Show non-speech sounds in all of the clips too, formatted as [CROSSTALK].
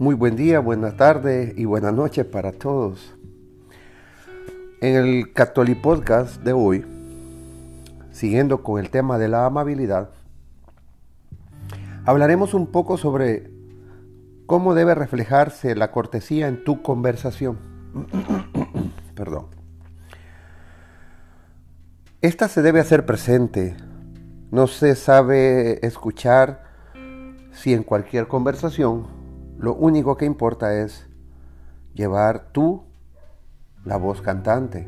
Muy buen día, buena tarde y buena noche para todos. En el Catholic Podcast de hoy, siguiendo con el tema de la amabilidad, hablaremos un poco sobre cómo debe reflejarse la cortesía en tu conversación. [COUGHS] Perdón. Esta se debe hacer presente. No se sabe escuchar si en cualquier conversación lo único que importa es llevar tú la voz cantante.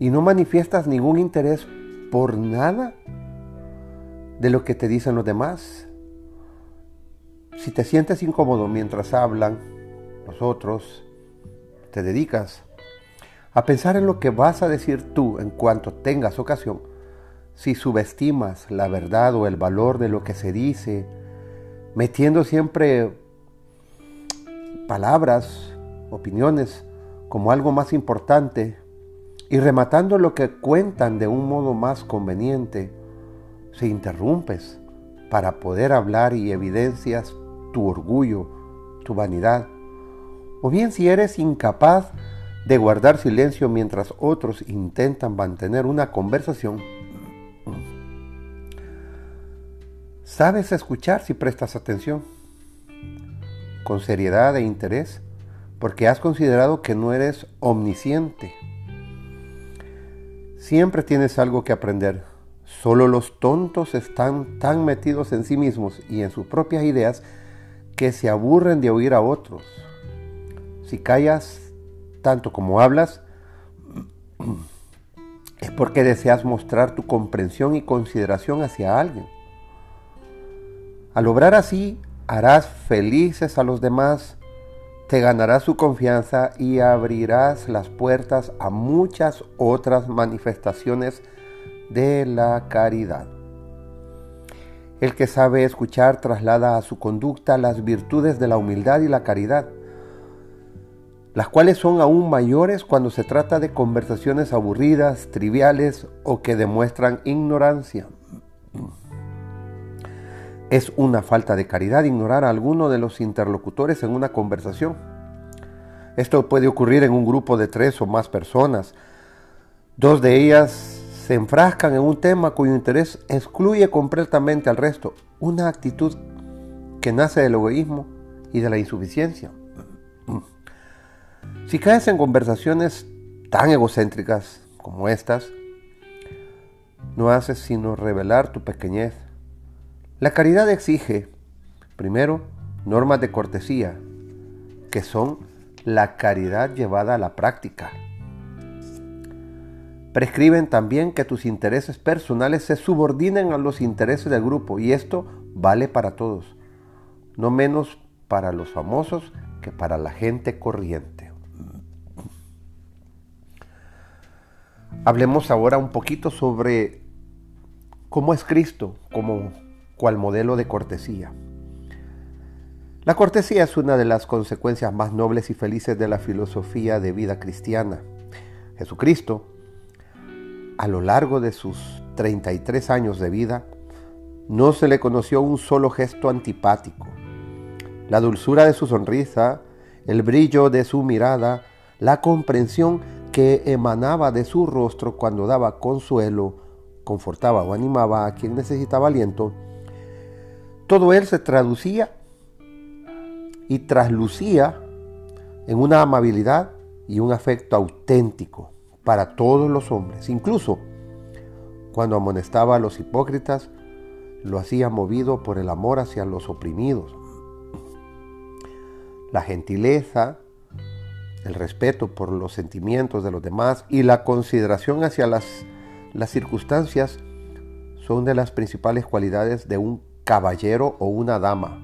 Y no manifiestas ningún interés por nada de lo que te dicen los demás. Si te sientes incómodo mientras hablan los otros, te dedicas a pensar en lo que vas a decir tú en cuanto tengas ocasión. Si subestimas la verdad o el valor de lo que se dice, metiendo siempre palabras, opiniones como algo más importante y rematando lo que cuentan de un modo más conveniente, si interrumpes para poder hablar y evidencias tu orgullo, tu vanidad, o bien si eres incapaz de guardar silencio mientras otros intentan mantener una conversación, Sabes escuchar si prestas atención, con seriedad e interés, porque has considerado que no eres omnisciente. Siempre tienes algo que aprender. Solo los tontos están tan metidos en sí mismos y en sus propias ideas que se aburren de oír a otros. Si callas tanto como hablas, [CLEARS THROAT] es porque deseas mostrar tu comprensión y consideración hacia alguien. Al obrar así, harás felices a los demás, te ganarás su confianza y abrirás las puertas a muchas otras manifestaciones de la caridad. El que sabe escuchar traslada a su conducta las virtudes de la humildad y la caridad, las cuales son aún mayores cuando se trata de conversaciones aburridas, triviales o que demuestran ignorancia. Es una falta de caridad ignorar a alguno de los interlocutores en una conversación. Esto puede ocurrir en un grupo de tres o más personas. Dos de ellas se enfrascan en un tema cuyo interés excluye completamente al resto. Una actitud que nace del egoísmo y de la insuficiencia. Si caes en conversaciones tan egocéntricas como estas, no haces sino revelar tu pequeñez la caridad exige, primero, normas de cortesía, que son la caridad llevada a la práctica. Prescriben también que tus intereses personales se subordinen a los intereses del grupo y esto vale para todos, no menos para los famosos que para la gente corriente. Hablemos ahora un poquito sobre cómo es Cristo como cual modelo de cortesía. La cortesía es una de las consecuencias más nobles y felices de la filosofía de vida cristiana. Jesucristo, a lo largo de sus 33 años de vida, no se le conoció un solo gesto antipático. La dulzura de su sonrisa, el brillo de su mirada, la comprensión que emanaba de su rostro cuando daba consuelo, confortaba o animaba a quien necesitaba aliento, todo él se traducía y traslucía en una amabilidad y un afecto auténtico para todos los hombres. Incluso cuando amonestaba a los hipócritas, lo hacía movido por el amor hacia los oprimidos. La gentileza, el respeto por los sentimientos de los demás y la consideración hacia las, las circunstancias son de las principales cualidades de un caballero o una dama.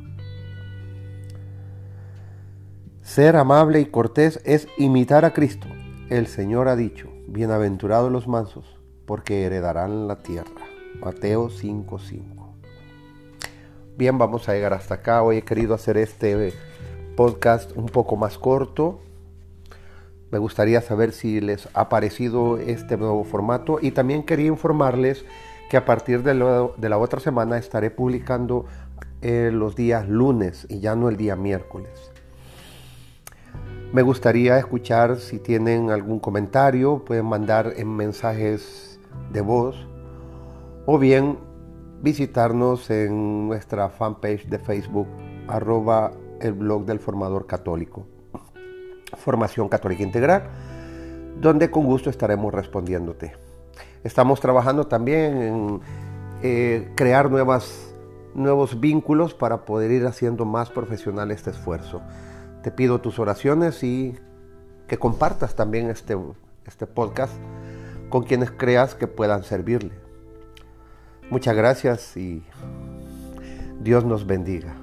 Ser amable y cortés es imitar a Cristo. El Señor ha dicho, bienaventurados los mansos, porque heredarán la tierra. Mateo 5:5. Bien, vamos a llegar hasta acá. Hoy he querido hacer este podcast un poco más corto. Me gustaría saber si les ha parecido este nuevo formato y también quería informarles que a partir de, la otra semana estaré publicando eh, los días lunes y ya no el día miércoles. Me gustaría escuchar si tienen algún comentario, pueden mandar en mensajes de voz o bien visitarnos en nuestra fanpage de Facebook arroba el blog del formador católico, Formación Católica Integral, donde con gusto estaremos respondiéndote. Estamos trabajando también en eh, crear nuevos vínculos para poder ir haciendo más profesional este esfuerzo. Te pido tus oraciones y que compartas también este, este podcast con quienes creas que puedan servirle. Muchas gracias y Dios nos bendiga.